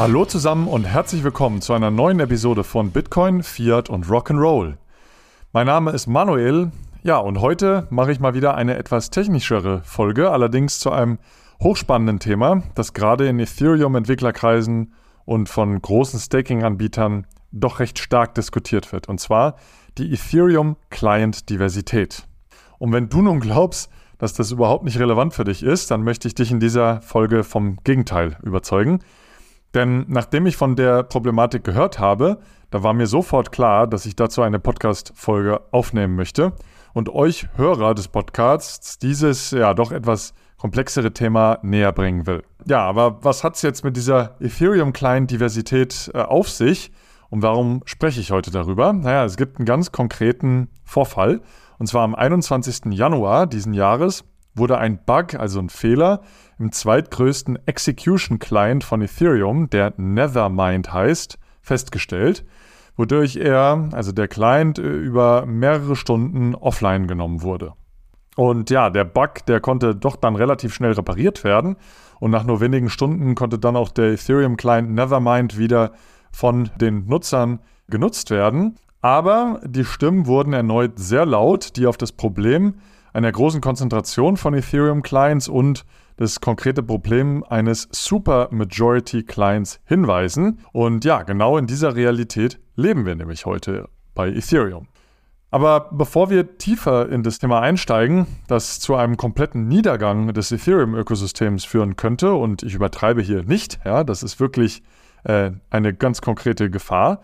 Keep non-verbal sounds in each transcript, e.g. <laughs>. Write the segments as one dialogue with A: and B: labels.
A: Hallo zusammen und herzlich willkommen zu einer neuen Episode von Bitcoin, Fiat und Rock'n'Roll. Mein Name ist Manuel. Ja, und heute mache ich mal wieder eine etwas technischere Folge, allerdings zu einem hochspannenden Thema, das gerade in Ethereum-Entwicklerkreisen und von großen Staking-Anbietern doch recht stark diskutiert wird, und zwar die Ethereum-Client-Diversität. Und wenn du nun glaubst, dass das überhaupt nicht relevant für dich ist, dann möchte ich dich in dieser Folge vom Gegenteil überzeugen. Denn nachdem ich von der Problematik gehört habe, da war mir sofort klar, dass ich dazu eine Podcast-Folge aufnehmen möchte und euch Hörer des Podcasts dieses ja doch etwas komplexere Thema näher bringen will. Ja, aber was hat es jetzt mit dieser Ethereum-Client-Diversität äh, auf sich und warum spreche ich heute darüber? Naja, es gibt einen ganz konkreten Vorfall und zwar am 21. Januar diesen Jahres wurde ein Bug, also ein Fehler, im zweitgrößten Execution Client von Ethereum, der Nethermind heißt, festgestellt, wodurch er, also der Client, äh, über mehrere Stunden offline genommen wurde. Und ja, der Bug, der konnte doch dann relativ schnell repariert werden und nach nur wenigen Stunden konnte dann auch der Ethereum Client Nethermind wieder von den Nutzern genutzt werden. Aber die Stimmen wurden erneut sehr laut, die auf das Problem einer großen Konzentration von Ethereum-Clients und das konkrete Problem eines Super-Majority-Clients hinweisen. Und ja, genau in dieser Realität leben wir nämlich heute bei Ethereum. Aber bevor wir tiefer in das Thema einsteigen, das zu einem kompletten Niedergang des Ethereum-Ökosystems führen könnte, und ich übertreibe hier nicht, ja, das ist wirklich äh, eine ganz konkrete Gefahr,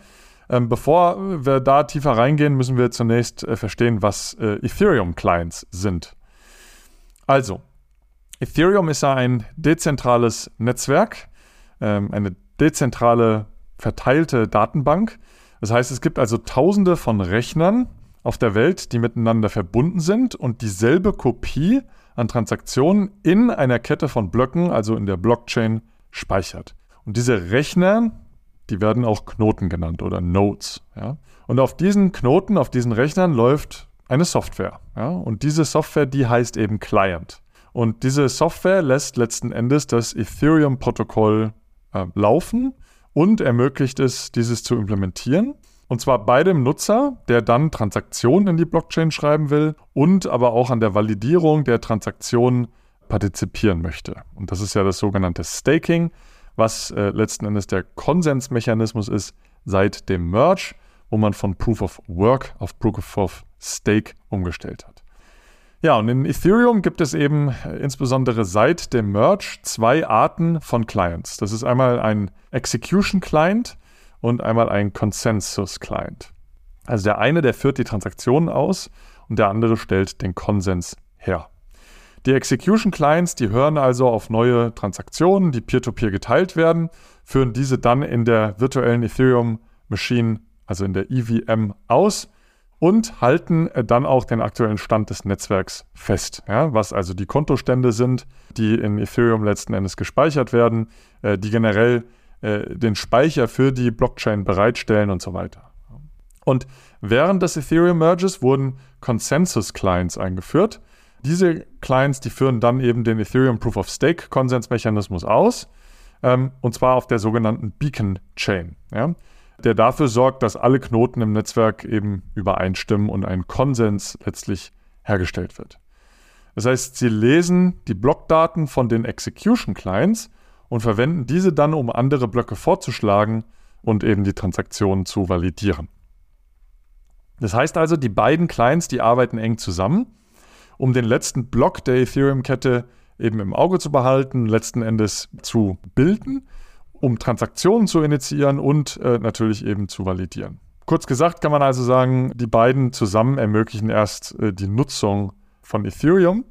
A: ähm, bevor wir da tiefer reingehen, müssen wir zunächst äh, verstehen, was äh, Ethereum-Clients sind. Also, Ethereum ist ja ein dezentrales Netzwerk, ähm, eine dezentrale verteilte Datenbank. Das heißt, es gibt also tausende von Rechnern auf der Welt, die miteinander verbunden sind und dieselbe Kopie an Transaktionen in einer Kette von Blöcken, also in der Blockchain, speichert. Und diese Rechner, die werden auch Knoten genannt oder Nodes. Ja? Und auf diesen Knoten, auf diesen Rechnern läuft eine Software. Ja? Und diese Software, die heißt eben Client. Und diese Software lässt letzten Endes das Ethereum-Protokoll äh, laufen und ermöglicht es, dieses zu implementieren. Und zwar bei dem Nutzer, der dann Transaktionen in die Blockchain schreiben will und aber auch an der Validierung der Transaktionen partizipieren möchte. Und das ist ja das sogenannte Staking was äh, letzten Endes der Konsensmechanismus ist seit dem Merge, wo man von Proof of Work auf Proof of Stake umgestellt hat. Ja, und in Ethereum gibt es eben äh, insbesondere seit dem Merge zwei Arten von Clients. Das ist einmal ein Execution Client und einmal ein Consensus Client. Also der eine, der führt die Transaktionen aus und der andere stellt den Konsens her. Die Execution Clients, die hören also auf neue Transaktionen, die peer-to-peer -peer geteilt werden, führen diese dann in der virtuellen Ethereum Machine, also in der EVM, aus und halten dann auch den aktuellen Stand des Netzwerks fest, ja, was also die Kontostände sind, die in Ethereum letzten Endes gespeichert werden, äh, die generell äh, den Speicher für die Blockchain bereitstellen und so weiter. Und während des Ethereum Merges wurden Consensus Clients eingeführt, diese Clients, die führen dann eben den Ethereum Proof of Stake Konsensmechanismus aus, ähm, und zwar auf der sogenannten Beacon Chain, ja, der dafür sorgt, dass alle Knoten im Netzwerk eben übereinstimmen und ein Konsens letztlich hergestellt wird. Das heißt, sie lesen die Blockdaten von den Execution Clients und verwenden diese dann, um andere Blöcke vorzuschlagen und eben die Transaktionen zu validieren. Das heißt also, die beiden Clients, die arbeiten eng zusammen um den letzten Block der Ethereum-Kette eben im Auge zu behalten, letzten Endes zu bilden, um Transaktionen zu initiieren und äh, natürlich eben zu validieren. Kurz gesagt kann man also sagen, die beiden zusammen ermöglichen erst äh, die Nutzung von Ethereum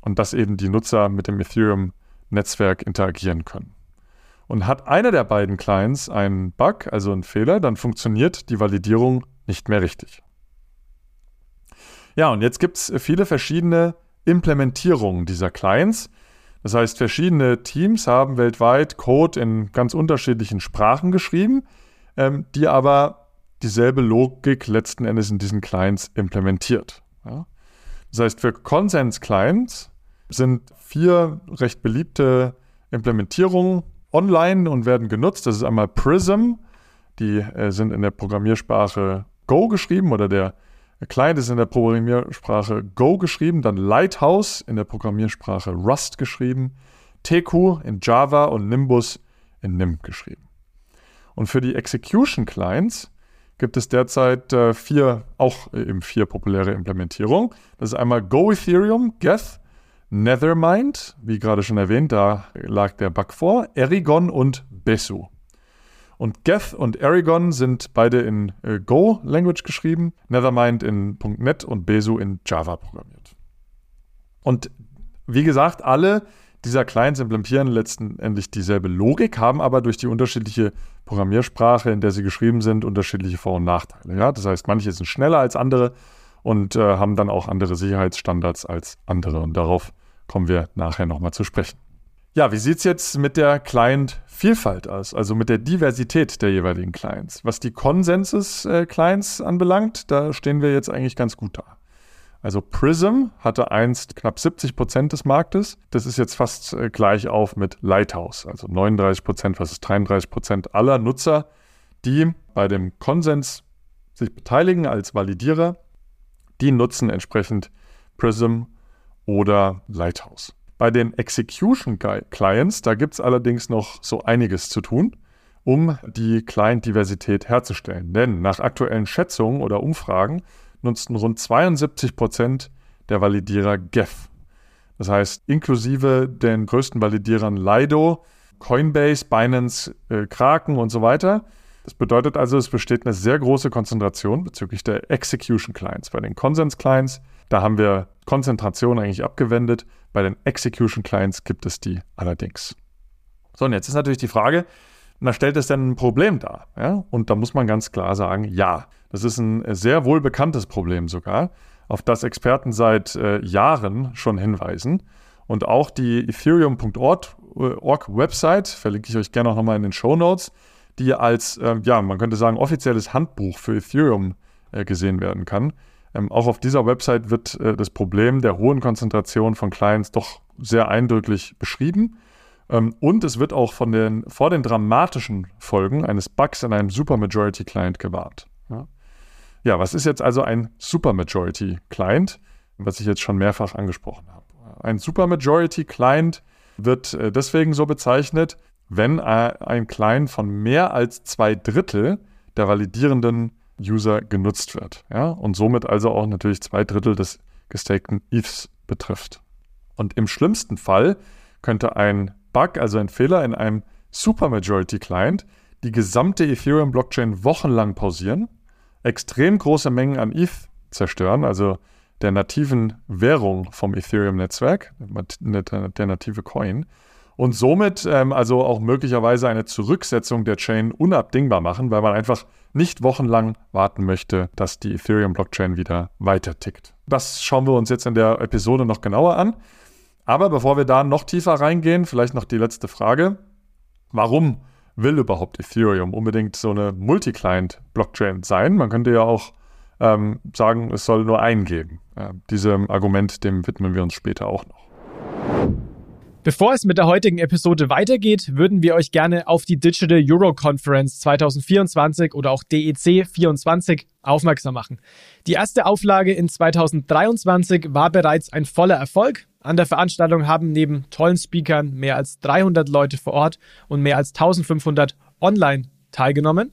A: und dass eben die Nutzer mit dem Ethereum-Netzwerk interagieren können. Und hat einer der beiden Clients einen Bug, also einen Fehler, dann funktioniert die Validierung nicht mehr richtig. Ja, und jetzt gibt es viele verschiedene Implementierungen dieser Clients. Das heißt, verschiedene Teams haben weltweit Code in ganz unterschiedlichen Sprachen geschrieben, ähm, die aber dieselbe Logik letzten Endes in diesen Clients implementiert. Ja? Das heißt, für Consens-Clients sind vier recht beliebte Implementierungen online und werden genutzt. Das ist einmal Prism, die äh, sind in der Programmiersprache Go geschrieben oder der Client ist in der Programmiersprache Go geschrieben, dann Lighthouse in der Programmiersprache Rust geschrieben, TQ in Java und Nimbus in NIM geschrieben. Und für die Execution Clients gibt es derzeit äh, vier, auch äh, eben vier populäre Implementierungen. Das ist einmal Go Ethereum, Geth, Nethermind, wie gerade schon erwähnt, da lag der Bug vor, Erigon und Besu. Und Geth und Erigon sind beide in äh, Go-Language geschrieben, Nethermind in .NET und Besu in Java programmiert. Und wie gesagt, alle dieser Clients implementieren letztendlich dieselbe Logik, haben aber durch die unterschiedliche Programmiersprache, in der sie geschrieben sind, unterschiedliche Vor- und Nachteile. Ja? Das heißt, manche sind schneller als andere und äh, haben dann auch andere Sicherheitsstandards als andere. Und darauf kommen wir nachher nochmal zu sprechen. Ja, wie sieht es jetzt mit der Client-Vielfalt aus, also mit der Diversität der jeweiligen Clients? Was die Consensus-Clients äh, anbelangt, da stehen wir jetzt eigentlich ganz gut da. Also Prism hatte einst knapp 70 Prozent des Marktes. Das ist jetzt fast äh, gleich auf mit Lighthouse, also 39 Prozent, was ist 33 Prozent aller Nutzer, die bei dem Konsens sich beteiligen als Validierer. Die nutzen entsprechend Prism oder Lighthouse. Bei den Execution Clients, da gibt es allerdings noch so einiges zu tun, um die Client-Diversität herzustellen. Denn nach aktuellen Schätzungen oder Umfragen nutzten rund 72 Prozent der Validierer Geth. Das heißt, inklusive den größten Validierern Lido, Coinbase, Binance, äh, Kraken und so weiter. Das bedeutet also, es besteht eine sehr große Konzentration bezüglich der Execution Clients. Bei den Consens Clients, da haben wir Konzentration eigentlich abgewendet. Bei den Execution Clients gibt es die allerdings. So, und jetzt ist natürlich die Frage, na, stellt es denn ein Problem dar? Ja? Und da muss man ganz klar sagen, ja. Das ist ein sehr wohl bekanntes Problem sogar, auf das Experten seit äh, Jahren schon hinweisen. Und auch die Ethereum.org äh, verlinke ich euch gerne auch nochmal in den Show Notes, die als, äh, ja, man könnte sagen, offizielles Handbuch für Ethereum äh, gesehen werden kann. Ähm, auch auf dieser Website wird äh, das Problem der hohen Konzentration von Clients doch sehr eindrücklich beschrieben. Ähm, und es wird auch von den, vor den dramatischen Folgen eines Bugs in einem Supermajority-Client gewarnt. Ja? Ja, was ist jetzt also ein Supermajority Client, was ich jetzt schon mehrfach angesprochen habe? Ein Supermajority Client wird äh, deswegen so bezeichnet, wenn ein Client von mehr als zwei Drittel der validierenden User genutzt wird. Ja? Und somit also auch natürlich zwei Drittel des gestakten ETHs betrifft. Und im schlimmsten Fall könnte ein Bug, also ein Fehler in einem Supermajority Client, die gesamte Ethereum-Blockchain wochenlang pausieren extrem große Mengen an ETH zerstören, also der nativen Währung vom Ethereum-Netzwerk, der native Coin, und somit ähm, also auch möglicherweise eine Zurücksetzung der Chain unabdingbar machen, weil man einfach nicht wochenlang warten möchte, dass die Ethereum-Blockchain wieder weiter tickt. Das schauen wir uns jetzt in der Episode noch genauer an. Aber bevor wir da noch tiefer reingehen, vielleicht noch die letzte Frage. Warum will überhaupt Ethereum unbedingt so eine Multi-Client-Blockchain sein? Man könnte ja auch ähm, sagen, es soll nur einen geben. Äh, diesem Argument, dem widmen wir uns später auch noch.
B: Bevor es mit der heutigen Episode weitergeht, würden wir euch gerne auf die Digital Euro Conference 2024 oder auch DEC 24 aufmerksam machen. Die erste Auflage in 2023 war bereits ein voller Erfolg. An der Veranstaltung haben neben tollen Speakern mehr als 300 Leute vor Ort und mehr als 1500 online teilgenommen.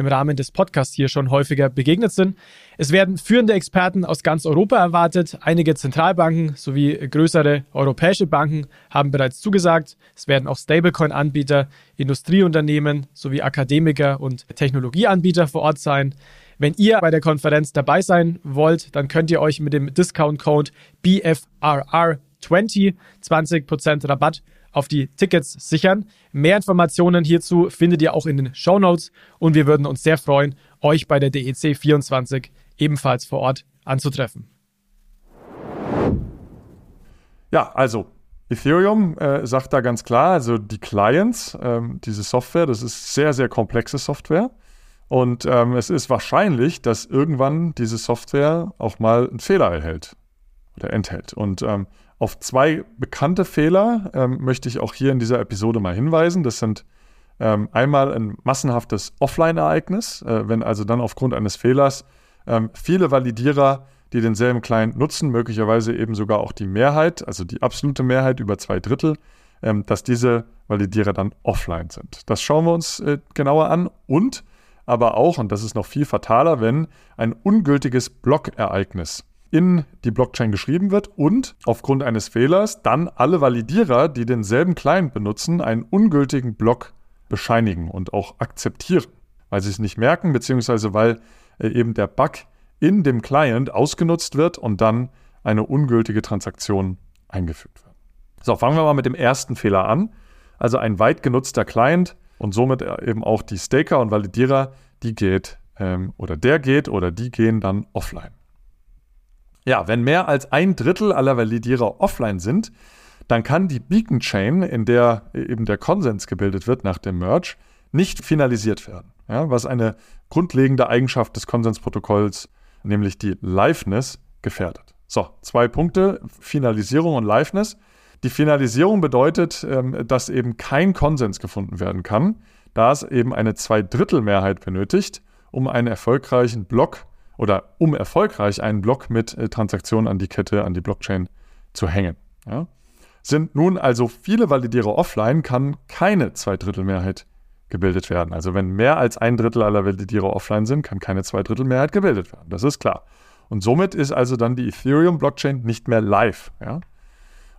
B: im Rahmen des Podcasts hier schon häufiger begegnet sind. Es werden führende Experten aus ganz Europa erwartet. Einige Zentralbanken sowie größere europäische Banken haben bereits zugesagt. Es werden auch Stablecoin-Anbieter, Industrieunternehmen sowie Akademiker und Technologieanbieter vor Ort sein. Wenn ihr bei der Konferenz dabei sein wollt, dann könnt ihr euch mit dem Discount-Code BFRR20 20% Rabatt auf die Tickets sichern. Mehr Informationen hierzu findet ihr auch in den Show Notes und wir würden uns sehr freuen, euch bei der DEC 24 ebenfalls vor Ort anzutreffen.
A: Ja, also Ethereum äh, sagt da ganz klar, also die Clients, ähm, diese Software, das ist sehr, sehr komplexe Software. Und ähm, es ist wahrscheinlich, dass irgendwann diese Software auch mal einen Fehler erhält oder enthält. Und ähm, auf zwei bekannte Fehler ähm, möchte ich auch hier in dieser Episode mal hinweisen. Das sind ähm, einmal ein massenhaftes Offline-Ereignis, äh, wenn also dann aufgrund eines Fehlers ähm, viele Validierer die denselben Client nutzen, möglicherweise eben sogar auch die Mehrheit, also die absolute Mehrheit über zwei Drittel, ähm, dass diese Validierer dann offline sind. Das schauen wir uns äh, genauer an und aber auch, und das ist noch viel fataler, wenn ein ungültiges Blockereignis in die Blockchain geschrieben wird und aufgrund eines Fehlers dann alle Validierer, die denselben Client benutzen, einen ungültigen Block bescheinigen und auch akzeptieren, weil sie es nicht merken, beziehungsweise weil äh, eben der Bug in dem Client ausgenutzt wird und dann eine ungültige Transaktion eingefügt wird. So, fangen wir mal mit dem ersten Fehler an. Also ein weit genutzter Client und somit eben auch die Staker und Validierer, die geht ähm, oder der geht oder die gehen dann offline. Ja, wenn mehr als ein Drittel aller Validierer offline sind, dann kann die Beacon Chain, in der eben der Konsens gebildet wird nach dem Merge, nicht finalisiert werden. Ja, was eine grundlegende Eigenschaft des Konsensprotokolls nämlich die Liveness, gefährdet. So, zwei Punkte, Finalisierung und Liveness. Die Finalisierung bedeutet, ähm, dass eben kein Konsens gefunden werden kann, da es eben eine Zweidrittelmehrheit benötigt, um einen erfolgreichen Block oder um erfolgreich einen Block mit äh, Transaktionen an die Kette, an die Blockchain zu hängen. Ja. Sind nun also viele Validierer offline, kann keine Zweidrittelmehrheit gebildet werden. Also wenn mehr als ein Drittel aller Validierer offline sind, kann keine Zweidrittelmehrheit gebildet werden. Das ist klar. Und somit ist also dann die Ethereum-Blockchain nicht mehr live. Ja?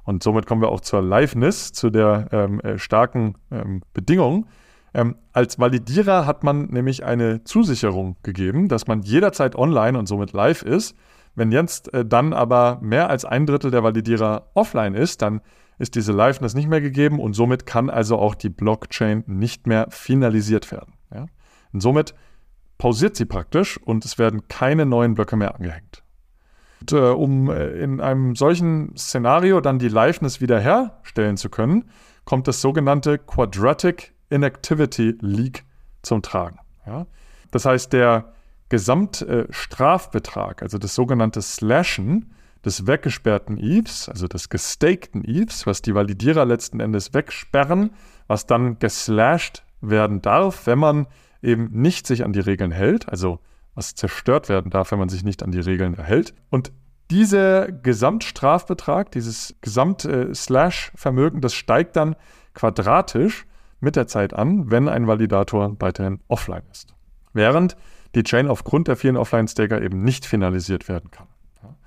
A: Und somit kommen wir auch zur Liveness, zu der ähm, äh, starken ähm, Bedingung. Ähm, als Validierer hat man nämlich eine Zusicherung gegeben, dass man jederzeit online und somit live ist. Wenn jetzt äh, dann aber mehr als ein Drittel der Validierer offline ist, dann ist diese Liveness nicht mehr gegeben und somit kann also auch die Blockchain nicht mehr finalisiert werden. Ja? Und somit pausiert sie praktisch und es werden keine neuen Blöcke mehr angehängt. Und, äh, um äh, in einem solchen Szenario dann die Liveness wiederherstellen zu können, kommt das sogenannte Quadratic Inactivity Leak zum Tragen. Ja? Das heißt, der Gesamtstrafbetrag, äh, also das sogenannte Slashen, des weggesperrten ETHs, also des gestakten ETHs, was die Validierer letzten Endes wegsperren, was dann geslashed werden darf, wenn man eben nicht sich an die Regeln hält, also was zerstört werden darf, wenn man sich nicht an die Regeln erhält. Und dieser Gesamtstrafbetrag, dieses Gesamt-Slash-Vermögen, äh, das steigt dann quadratisch mit der Zeit an, wenn ein Validator weiterhin offline ist. Während die Chain aufgrund der vielen Offline-Staker eben nicht finalisiert werden kann.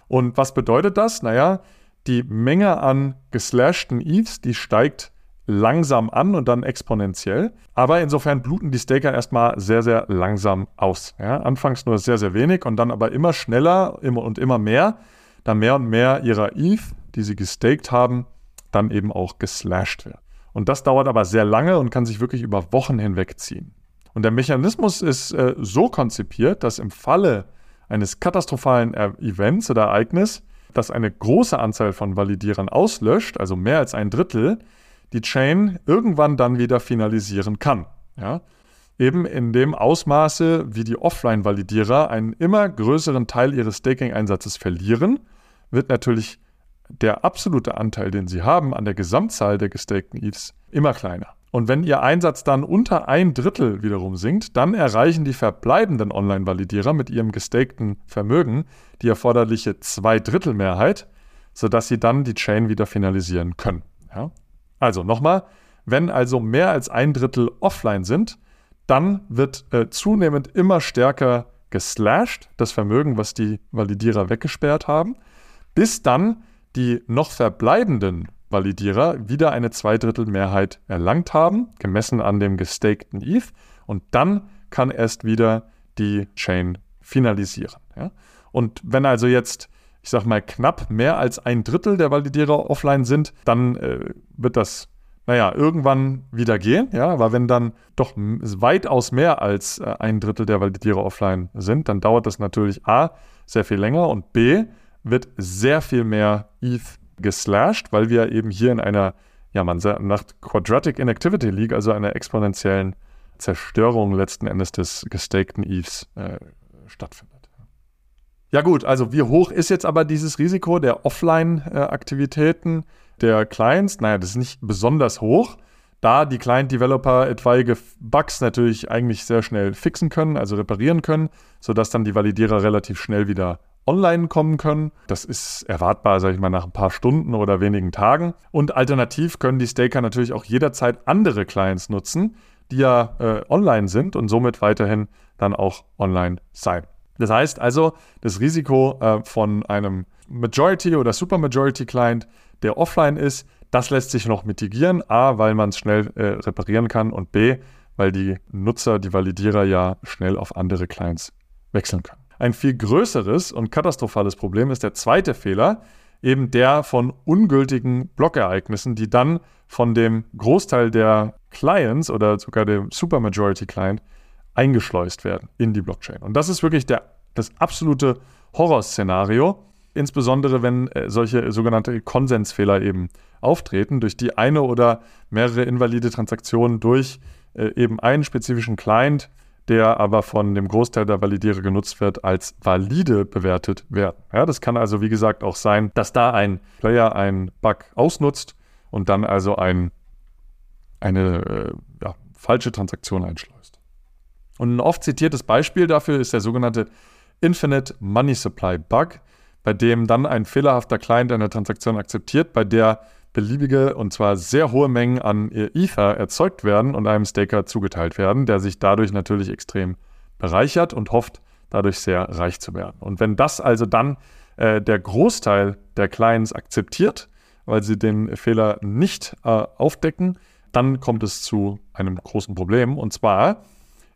A: Und was bedeutet das? Naja, die Menge an geslashten ETHs, die steigt langsam an und dann exponentiell. Aber insofern bluten die Staker erstmal sehr, sehr langsam aus. Ja, anfangs nur sehr, sehr wenig und dann aber immer schneller immer und immer mehr, da mehr und mehr ihrer ETH, die sie gestaked haben, dann eben auch geslashed werden. Und das dauert aber sehr lange und kann sich wirklich über Wochen hinweg ziehen. Und der Mechanismus ist äh, so konzipiert, dass im Falle eines katastrophalen Events oder Ereignis, das eine große Anzahl von Validierern auslöscht, also mehr als ein Drittel, die Chain irgendwann dann wieder finalisieren kann. Ja? Eben in dem Ausmaße, wie die Offline-Validierer einen immer größeren Teil ihres Staking-Einsatzes verlieren, wird natürlich der absolute Anteil, den sie haben an der Gesamtzahl der gestakten ETHs, immer kleiner. Und wenn Ihr Einsatz dann unter ein Drittel wiederum sinkt, dann erreichen die verbleibenden Online-Validierer mit ihrem gestakten Vermögen die erforderliche Zweidrittelmehrheit, sodass sie dann die Chain wieder finalisieren können. Ja? Also nochmal, wenn also mehr als ein Drittel offline sind, dann wird äh, zunehmend immer stärker geslashed, das Vermögen, was die Validierer weggesperrt haben, bis dann die noch verbleibenden Validierer wieder eine Zweidrittelmehrheit erlangt haben, gemessen an dem gestakten ETH. Und dann kann erst wieder die Chain finalisieren. Ja? Und wenn also jetzt, ich sag mal, knapp mehr als ein Drittel der Validierer offline sind, dann äh, wird das, naja, irgendwann wieder gehen. Ja? Aber wenn dann doch weitaus mehr als äh, ein Drittel der Validierer offline sind, dann dauert das natürlich A, sehr viel länger und B, wird sehr viel mehr ETH geslashed, weil wir eben hier in einer, ja, man sagt Quadratic Inactivity League, also einer exponentiellen Zerstörung letzten Endes des gestakten Eves äh, stattfindet. Ja gut, also wie hoch ist jetzt aber dieses Risiko der Offline-Aktivitäten der Clients? Naja, das ist nicht besonders hoch, da die Client-Developer etwaige Bugs natürlich eigentlich sehr schnell fixen können, also reparieren können, sodass dann die Validierer relativ schnell wieder online kommen können. Das ist erwartbar, sage ich mal, nach ein paar Stunden oder wenigen Tagen. Und alternativ können die Staker natürlich auch jederzeit andere Clients nutzen, die ja äh, online sind und somit weiterhin dann auch online sein. Das heißt also, das Risiko äh, von einem Majority oder Supermajority Client, der offline ist, das lässt sich noch mitigieren. A, weil man es schnell äh, reparieren kann und B, weil die Nutzer, die Validierer ja schnell auf andere Clients wechseln können. Ein viel größeres und katastrophales Problem ist der zweite Fehler, eben der von ungültigen Blockereignissen, die dann von dem Großteil der Clients oder sogar dem Supermajority Client eingeschleust werden in die Blockchain. Und das ist wirklich der, das absolute Horrorszenario, insbesondere wenn äh, solche sogenannte Konsensfehler eben auftreten, durch die eine oder mehrere invalide Transaktionen durch äh, eben einen spezifischen Client der aber von dem Großteil der Validierer genutzt wird, als valide bewertet werden. Ja, das kann also, wie gesagt, auch sein, dass da ein Player einen Bug ausnutzt und dann also ein, eine äh, ja, falsche Transaktion einschleust. Und ein oft zitiertes Beispiel dafür ist der sogenannte Infinite Money Supply Bug, bei dem dann ein fehlerhafter Client eine Transaktion akzeptiert, bei der beliebige und zwar sehr hohe Mengen an Ether erzeugt werden und einem Staker zugeteilt werden, der sich dadurch natürlich extrem bereichert und hofft, dadurch sehr reich zu werden. Und wenn das also dann äh, der Großteil der Clients akzeptiert, weil sie den Fehler nicht äh, aufdecken, dann kommt es zu einem großen Problem. Und zwar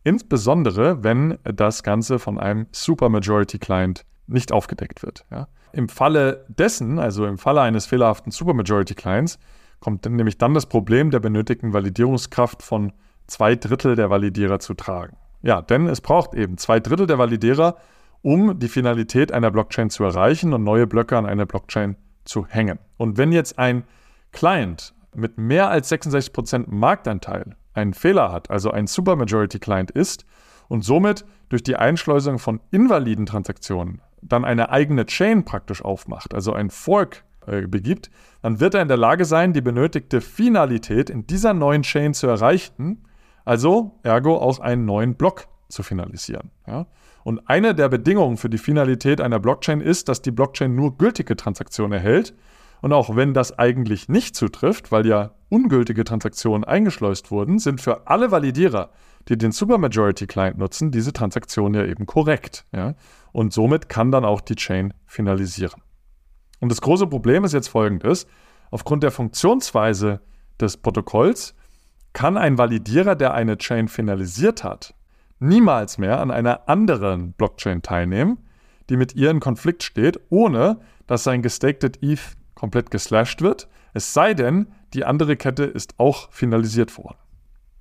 A: insbesondere, wenn das Ganze von einem Supermajority Client nicht aufgedeckt wird. Ja. Im Falle dessen, also im Falle eines fehlerhaften Supermajority-Clients, kommt dann nämlich dann das Problem der benötigten Validierungskraft von zwei Drittel der Validierer zu tragen. Ja, denn es braucht eben zwei Drittel der Validierer, um die Finalität einer Blockchain zu erreichen und neue Blöcke an eine Blockchain zu hängen. Und wenn jetzt ein Client mit mehr als 66% Marktanteil einen Fehler hat, also ein Supermajority-Client ist und somit durch die Einschleusung von invaliden Transaktionen dann eine eigene Chain praktisch aufmacht, also ein Fork äh, begibt, dann wird er in der Lage sein, die benötigte Finalität in dieser neuen Chain zu erreichen, also ergo auch einen neuen Block zu finalisieren. Ja? Und eine der Bedingungen für die Finalität einer Blockchain ist, dass die Blockchain nur gültige Transaktionen erhält. Und auch wenn das eigentlich nicht zutrifft, weil ja ungültige Transaktionen eingeschleust wurden, sind für alle Validierer, die den Supermajority Client nutzen, diese Transaktionen ja eben korrekt. Ja? und somit kann dann auch die Chain finalisieren. Und das große Problem ist jetzt folgendes. Aufgrund der Funktionsweise des Protokolls kann ein Validierer, der eine Chain finalisiert hat, niemals mehr an einer anderen Blockchain teilnehmen, die mit ihr in Konflikt steht, ohne dass sein gestaked ETH komplett geslashed wird, es sei denn, die andere Kette ist auch finalisiert worden.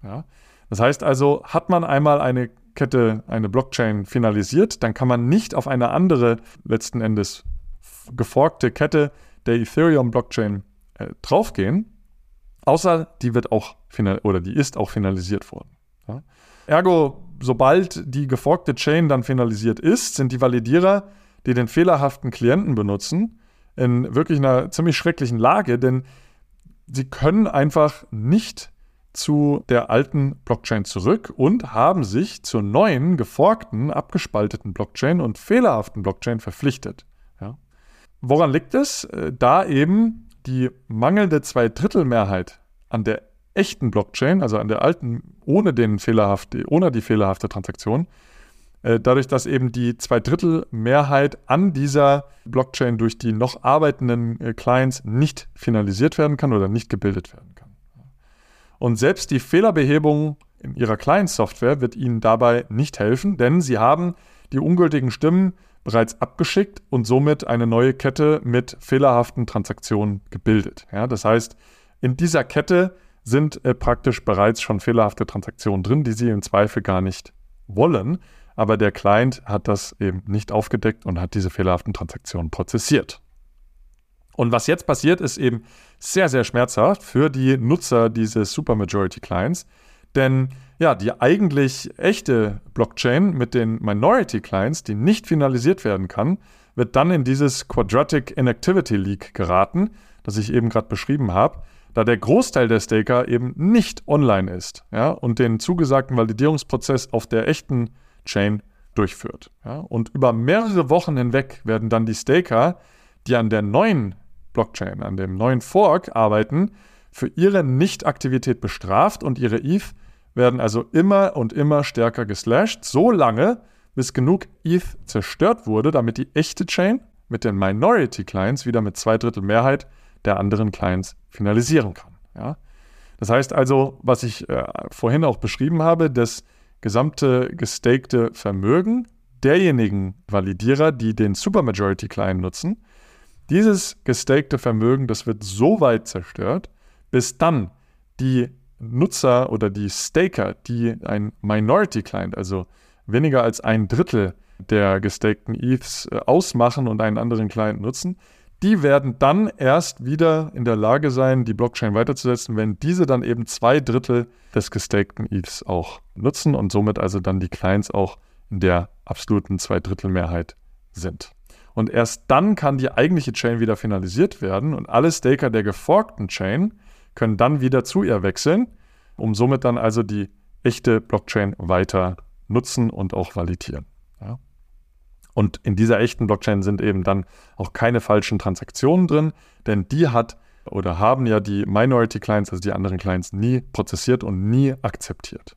A: Ja? Das heißt also, hat man einmal eine Kette, eine Blockchain finalisiert, dann kann man nicht auf eine andere, letzten Endes geforkte Kette der Ethereum-Blockchain äh, draufgehen, außer die wird auch final oder die ist auch finalisiert worden. Ja? Ergo, sobald die geforkte Chain dann finalisiert ist, sind die Validierer, die den fehlerhaften Klienten benutzen, in wirklich einer ziemlich schrecklichen Lage, denn sie können einfach nicht zu der alten Blockchain zurück und haben sich zur neuen, geforkten, abgespalteten Blockchain und fehlerhaften Blockchain verpflichtet. Ja. Woran liegt es? Äh, da eben die mangelnde Zweidrittelmehrheit an der echten Blockchain, also an der alten, ohne, den fehlerhafte, ohne die fehlerhafte Transaktion, äh, dadurch, dass eben die Zweidrittelmehrheit an dieser Blockchain durch die noch arbeitenden äh, Clients nicht finalisiert werden kann oder nicht gebildet werden. Und selbst die Fehlerbehebung in ihrer Client-Software wird ihnen dabei nicht helfen, denn sie haben die ungültigen Stimmen bereits abgeschickt und somit eine neue Kette mit fehlerhaften Transaktionen gebildet. Ja, das heißt, in dieser Kette sind äh, praktisch bereits schon fehlerhafte Transaktionen drin, die sie im Zweifel gar nicht wollen. Aber der Client hat das eben nicht aufgedeckt und hat diese fehlerhaften Transaktionen prozessiert. Und was jetzt passiert, ist eben sehr, sehr schmerzhaft für die Nutzer dieses Supermajority Clients. Denn ja, die eigentlich echte Blockchain mit den Minority Clients, die nicht finalisiert werden kann, wird dann in dieses Quadratic Inactivity Leak geraten, das ich eben gerade beschrieben habe, da der Großteil der Staker eben nicht online ist ja, und den zugesagten Validierungsprozess auf der echten Chain durchführt. Ja. Und über mehrere Wochen hinweg werden dann die Staker, die an der neuen Blockchain, an dem neuen Fork arbeiten, für ihre Nichtaktivität bestraft und ihre ETH werden also immer und immer stärker geslashed, so lange, bis genug ETH zerstört wurde, damit die echte Chain mit den Minority Clients wieder mit zwei Drittel Mehrheit der anderen Clients finalisieren kann. Ja? Das heißt also, was ich äh, vorhin auch beschrieben habe, das gesamte gestakte Vermögen derjenigen Validierer, die den Supermajority Client nutzen, dieses gestakte Vermögen, das wird so weit zerstört, bis dann die Nutzer oder die Staker, die ein Minority Client, also weniger als ein Drittel der gestakten ETHs äh, ausmachen und einen anderen Client nutzen, die werden dann erst wieder in der Lage sein, die Blockchain weiterzusetzen, wenn diese dann eben zwei Drittel des gestakten ETHs auch nutzen und somit also dann die Clients auch in der absoluten Zweidrittelmehrheit sind. Und erst dann kann die eigentliche Chain wieder finalisiert werden und alle Staker der geforkten Chain können dann wieder zu ihr wechseln, um somit dann also die echte Blockchain weiter nutzen und auch validieren. Ja. Und in dieser echten Blockchain sind eben dann auch keine falschen Transaktionen drin, denn die hat oder haben ja die Minority Clients, also die anderen Clients, nie prozessiert und nie akzeptiert.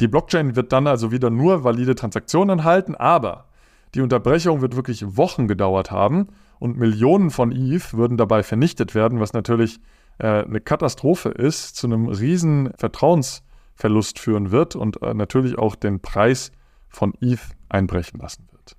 A: Die Blockchain wird dann also wieder nur valide Transaktionen enthalten, aber die Unterbrechung wird wirklich Wochen gedauert haben und Millionen von ETH würden dabei vernichtet werden, was natürlich äh, eine Katastrophe ist, zu einem riesen Vertrauensverlust führen wird und äh, natürlich auch den Preis von ETH einbrechen lassen wird.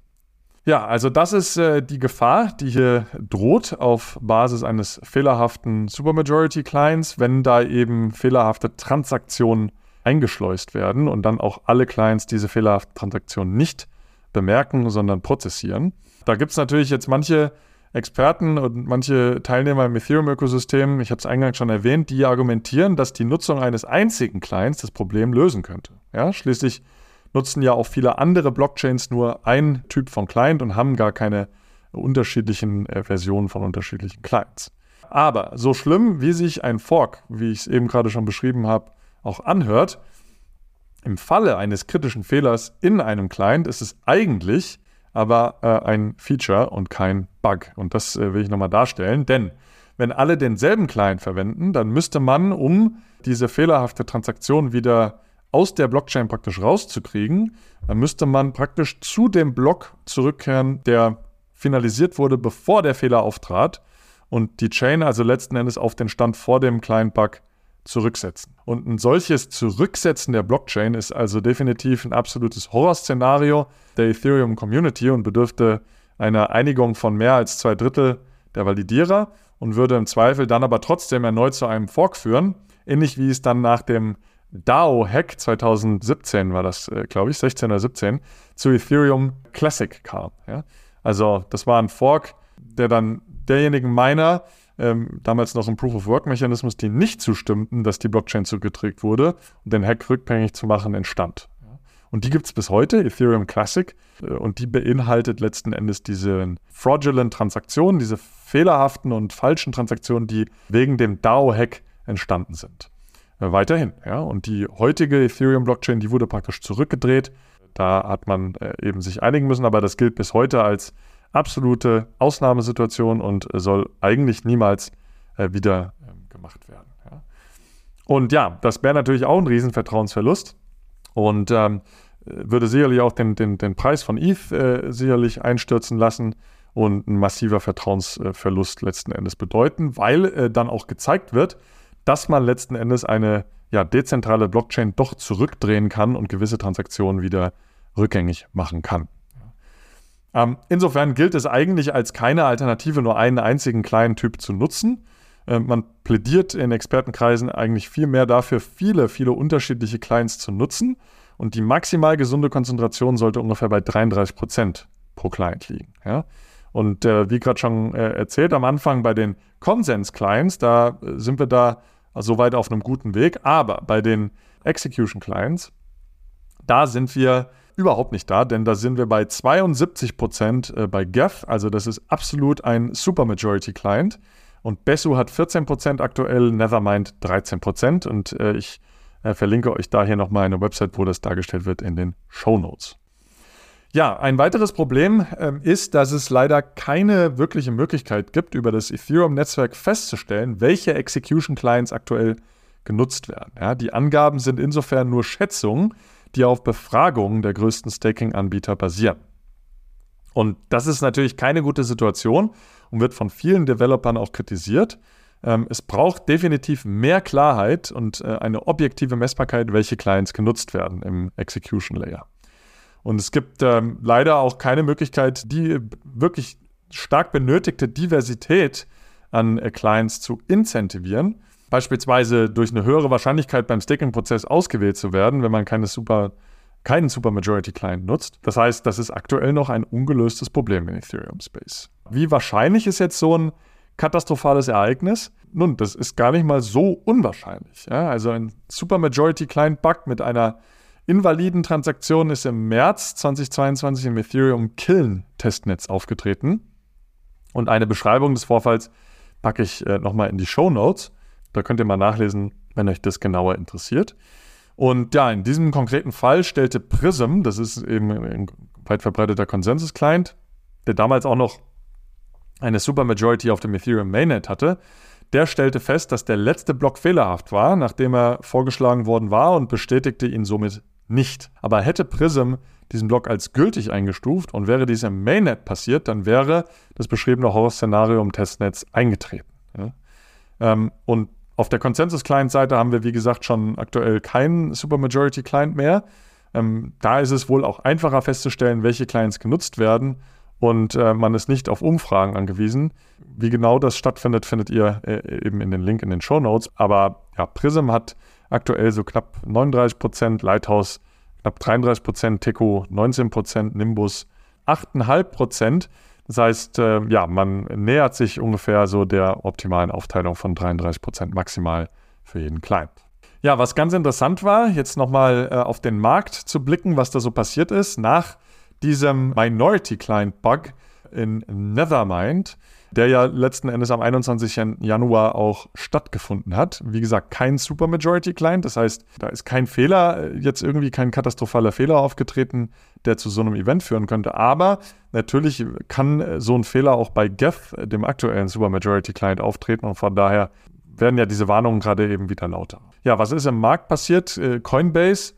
A: Ja, also das ist äh, die Gefahr, die hier droht auf Basis eines fehlerhaften Supermajority Clients, wenn da eben fehlerhafte Transaktionen eingeschleust werden und dann auch alle Clients diese fehlerhaften Transaktionen nicht bemerken, sondern prozessieren. Da gibt es natürlich jetzt manche Experten und manche Teilnehmer im Ethereum-Ökosystem, ich habe es eingangs schon erwähnt, die argumentieren, dass die Nutzung eines einzigen Clients das Problem lösen könnte. Ja, schließlich nutzen ja auch viele andere Blockchains nur einen Typ von Client und haben gar keine unterschiedlichen äh, Versionen von unterschiedlichen Clients. Aber so schlimm, wie sich ein Fork, wie ich es eben gerade schon beschrieben habe, auch anhört, im Falle eines kritischen Fehlers in einem Client ist es eigentlich aber äh, ein Feature und kein Bug. Und das äh, will ich nochmal darstellen, denn wenn alle denselben Client verwenden, dann müsste man, um diese fehlerhafte Transaktion wieder aus der Blockchain praktisch rauszukriegen, dann müsste man praktisch zu dem Block zurückkehren, der finalisiert wurde, bevor der Fehler auftrat und die Chain also letzten Endes auf den Stand vor dem Client-Bug zurücksetzen. Und ein solches Zurücksetzen der Blockchain ist also definitiv ein absolutes Horrorszenario der Ethereum Community und bedürfte einer Einigung von mehr als zwei Drittel der Validierer und würde im Zweifel dann aber trotzdem erneut zu einem Fork führen, ähnlich wie es dann nach dem DAO-Hack 2017 war das, äh, glaube ich, 16 oder 17, zu Ethereum Classic kam. Ja? Also das war ein Fork, der dann derjenigen Miner, ähm, damals noch ein Proof-of-Work-Mechanismus, die nicht zustimmten, dass die Blockchain zurückgedreht wurde und den Hack rückgängig zu machen, entstand. Und die gibt es bis heute, Ethereum Classic, äh, und die beinhaltet letzten Endes diese fraudulent Transaktionen, diese fehlerhaften und falschen Transaktionen, die wegen dem DAO-Hack entstanden sind. Äh, weiterhin, ja. Und die heutige Ethereum-Blockchain, die wurde praktisch zurückgedreht. Da hat man äh, eben sich einigen müssen, aber das gilt bis heute als absolute Ausnahmesituation und soll eigentlich niemals äh, wieder äh, gemacht werden. Ja. Und ja, das wäre natürlich auch ein Riesenvertrauensverlust und ähm, würde sicherlich auch den, den, den Preis von ETH äh, sicherlich einstürzen lassen und ein massiver Vertrauensverlust letzten Endes bedeuten, weil äh, dann auch gezeigt wird, dass man letzten Endes eine ja, dezentrale Blockchain doch zurückdrehen kann und gewisse Transaktionen wieder rückgängig machen kann. Ähm, insofern gilt es eigentlich als keine Alternative, nur einen einzigen kleinen Typ zu nutzen. Äh, man plädiert in Expertenkreisen eigentlich viel mehr dafür, viele, viele unterschiedliche Clients zu nutzen. Und die maximal gesunde Konzentration sollte ungefähr bei 33 Prozent pro Client liegen. Ja? Und äh, wie gerade schon äh, erzählt am Anfang bei den Konsens-Clients, da äh, sind wir da soweit auf einem guten Weg. Aber bei den Execution-Clients, da sind wir überhaupt nicht da, denn da sind wir bei 72 Prozent äh, bei Geth. Also das ist absolut ein Supermajority-Client. Und Besu hat 14 Prozent aktuell, Nethermind 13 Prozent. Und äh, ich äh, verlinke euch da hier nochmal eine Website, wo das dargestellt wird in den Show Notes. Ja, ein weiteres Problem ähm, ist, dass es leider keine wirkliche Möglichkeit gibt, über das Ethereum-Netzwerk festzustellen, welche Execution-Clients aktuell genutzt werden. Ja, die Angaben sind insofern nur Schätzungen, die auf Befragungen der größten Staking-Anbieter basieren. Und das ist natürlich keine gute Situation und wird von vielen Developern auch kritisiert. Ähm, es braucht definitiv mehr Klarheit und äh, eine objektive Messbarkeit, welche Clients genutzt werden im Execution Layer. Und es gibt ähm, leider auch keine Möglichkeit, die wirklich stark benötigte Diversität an äh, Clients zu incentivieren. Beispielsweise durch eine höhere Wahrscheinlichkeit beim Staking-Prozess ausgewählt zu werden, wenn man keine super, keinen Super-Majority-Client nutzt. Das heißt, das ist aktuell noch ein ungelöstes Problem in Ethereum Space. Wie wahrscheinlich ist jetzt so ein katastrophales Ereignis? Nun, das ist gar nicht mal so unwahrscheinlich. Ja? Also ein Super-Majority-Client-Bug mit einer invaliden Transaktion ist im März 2022 im Ethereum Kiln Testnetz aufgetreten. Und eine Beschreibung des Vorfalls packe ich äh, nochmal in die Show Notes. Da könnt ihr mal nachlesen, wenn euch das genauer interessiert. Und ja, in diesem konkreten Fall stellte Prism, das ist eben ein weit verbreiteter Konsensus-Client, der damals auch noch eine Supermajority auf dem Ethereum Mainnet hatte, der stellte fest, dass der letzte Block fehlerhaft war, nachdem er vorgeschlagen worden war und bestätigte ihn somit nicht. Aber hätte Prism diesen Block als gültig eingestuft und wäre dies im Mainnet passiert, dann wäre das beschriebene Horror-Szenario im Testnetz eingetreten. Ja? Ähm, und auf der Consensus-Client-Seite haben wir, wie gesagt, schon aktuell keinen Supermajority-Client mehr. Ähm, da ist es wohl auch einfacher festzustellen, welche Clients genutzt werden und äh, man ist nicht auf Umfragen angewiesen. Wie genau das stattfindet, findet ihr äh, eben in den Link in den Show Notes. Aber ja, Prism hat aktuell so knapp 39 Prozent, Lighthouse knapp 33 Prozent, Teco 19 Prozent, Nimbus 8,5 Prozent. Das heißt, äh, ja, man nähert sich ungefähr so der optimalen Aufteilung von 33 Prozent maximal für jeden Client. Ja, was ganz interessant war, jetzt nochmal äh, auf den Markt zu blicken, was da so passiert ist. Nach diesem Minority Client Bug in Nethermind der ja letzten Endes am 21. Januar auch stattgefunden hat. Wie gesagt, kein Supermajority Client, das heißt, da ist kein Fehler, jetzt irgendwie kein katastrophaler Fehler aufgetreten, der zu so einem Event führen könnte. Aber natürlich kann so ein Fehler auch bei Geth, dem aktuellen Supermajority Client, auftreten und von daher werden ja diese Warnungen gerade eben wieder lauter. Ja, was ist im Markt passiert? Äh, Coinbase,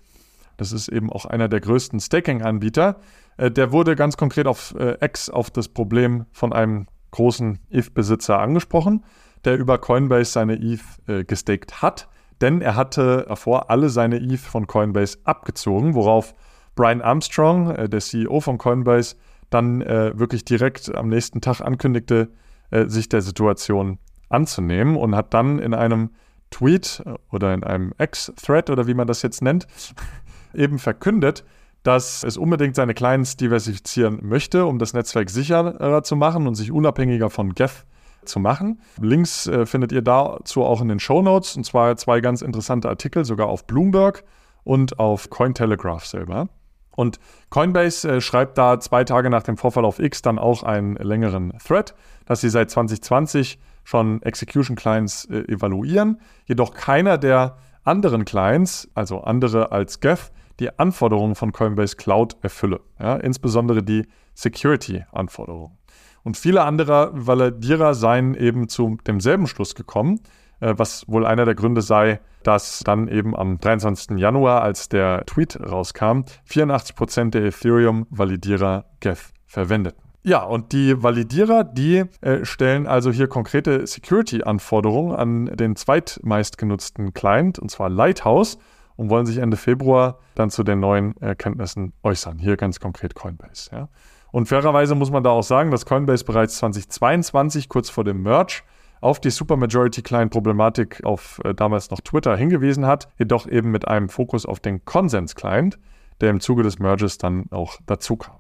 A: das ist eben auch einer der größten Staking-Anbieter, äh, der wurde ganz konkret auf äh, X auf das Problem von einem großen ETH-Besitzer angesprochen, der über Coinbase seine ETH äh, gestaked hat, denn er hatte davor alle seine ETH von Coinbase abgezogen, worauf Brian Armstrong, äh, der CEO von Coinbase, dann äh, wirklich direkt am nächsten Tag ankündigte, äh, sich der Situation anzunehmen und hat dann in einem Tweet äh, oder in einem X-Thread oder wie man das jetzt nennt, <laughs> eben verkündet, dass es unbedingt seine Clients diversifizieren möchte, um das Netzwerk sicherer zu machen und sich unabhängiger von Geth zu machen. Links äh, findet ihr dazu auch in den Show Notes und zwar zwei ganz interessante Artikel, sogar auf Bloomberg und auf Cointelegraph selber. Und Coinbase äh, schreibt da zwei Tage nach dem Vorfall auf X dann auch einen längeren Thread, dass sie seit 2020 schon Execution Clients äh, evaluieren. Jedoch keiner der anderen Clients, also andere als Geth, die Anforderungen von Coinbase Cloud erfülle, ja, insbesondere die Security-Anforderungen. Und viele andere Validierer seien eben zu demselben Schluss gekommen, äh, was wohl einer der Gründe sei, dass dann eben am 23. Januar, als der Tweet rauskam, 84% der Ethereum-Validierer Geth verwendeten. Ja, und die Validierer, die äh, stellen also hier konkrete Security-Anforderungen an den zweitmeistgenutzten Client, und zwar Lighthouse und wollen sich Ende Februar dann zu den neuen Erkenntnissen äußern. Hier ganz konkret Coinbase. Ja. Und fairerweise muss man da auch sagen, dass Coinbase bereits 2022, kurz vor dem Merge, auf die Supermajority Client Problematik auf äh, damals noch Twitter hingewiesen hat, jedoch eben mit einem Fokus auf den Konsens Client, der im Zuge des Merges dann auch dazu kam.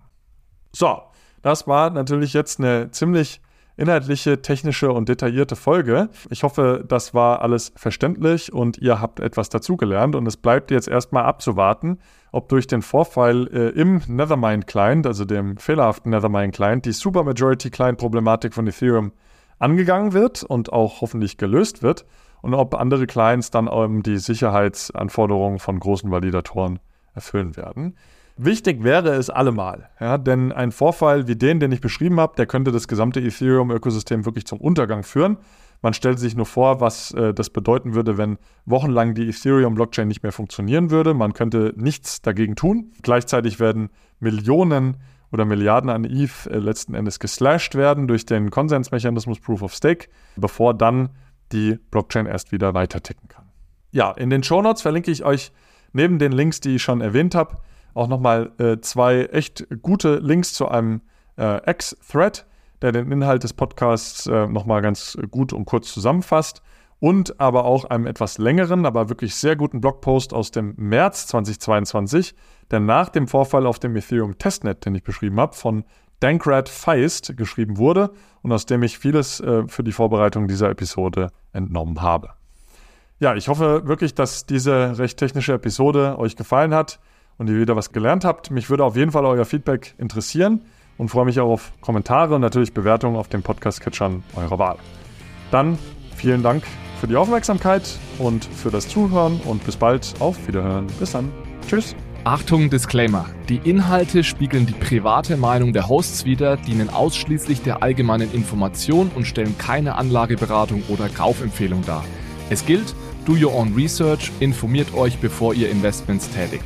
A: So, Das war natürlich jetzt eine ziemlich inhaltliche, technische und detaillierte Folge. Ich hoffe, das war alles verständlich und ihr habt etwas dazugelernt und es bleibt jetzt erstmal abzuwarten, ob durch den Vorfall äh, im Nethermind Client, also dem fehlerhaften Nethermind Client, die Supermajority Client Problematik von Ethereum angegangen wird und auch hoffentlich gelöst wird und ob andere Clients dann ähm, die Sicherheitsanforderungen von großen Validatoren erfüllen werden. Wichtig wäre es allemal, ja, denn ein Vorfall wie den, den ich beschrieben habe, der könnte das gesamte Ethereum-Ökosystem wirklich zum Untergang führen. Man stellt sich nur vor, was äh, das bedeuten würde, wenn wochenlang die Ethereum-Blockchain nicht mehr funktionieren würde. Man könnte nichts dagegen tun. Gleichzeitig werden Millionen oder Milliarden an ETH äh, letzten Endes geslashed werden durch den Konsensmechanismus Proof of Stake, bevor dann die Blockchain erst wieder weiter ticken kann. Ja, in den Show Notes verlinke ich euch neben den Links, die ich schon erwähnt habe, auch nochmal äh, zwei echt gute Links zu einem äh, X-Thread, der den Inhalt des Podcasts äh, nochmal ganz gut und kurz zusammenfasst. Und aber auch einem etwas längeren, aber wirklich sehr guten Blogpost aus dem März 2022, der nach dem Vorfall auf dem Ethereum Testnet, den ich beschrieben habe, von Dankrad Feist geschrieben wurde und aus dem ich vieles äh, für die Vorbereitung dieser Episode entnommen habe. Ja, ich hoffe wirklich, dass diese recht technische Episode euch gefallen hat und ihr wieder was gelernt habt. Mich würde auf jeden Fall euer Feedback interessieren und freue mich auch auf Kommentare und natürlich Bewertungen auf den Podcast-Catchern eurer Wahl. Dann vielen Dank für die Aufmerksamkeit und für das Zuhören und bis bald. Auf Wiederhören. Bis dann. Tschüss.
C: Achtung, Disclaimer. Die Inhalte spiegeln die private Meinung der Hosts wider, dienen ausschließlich der allgemeinen Information und stellen keine Anlageberatung oder Kaufempfehlung dar. Es gilt, do your own research, informiert euch, bevor ihr Investments tätigt.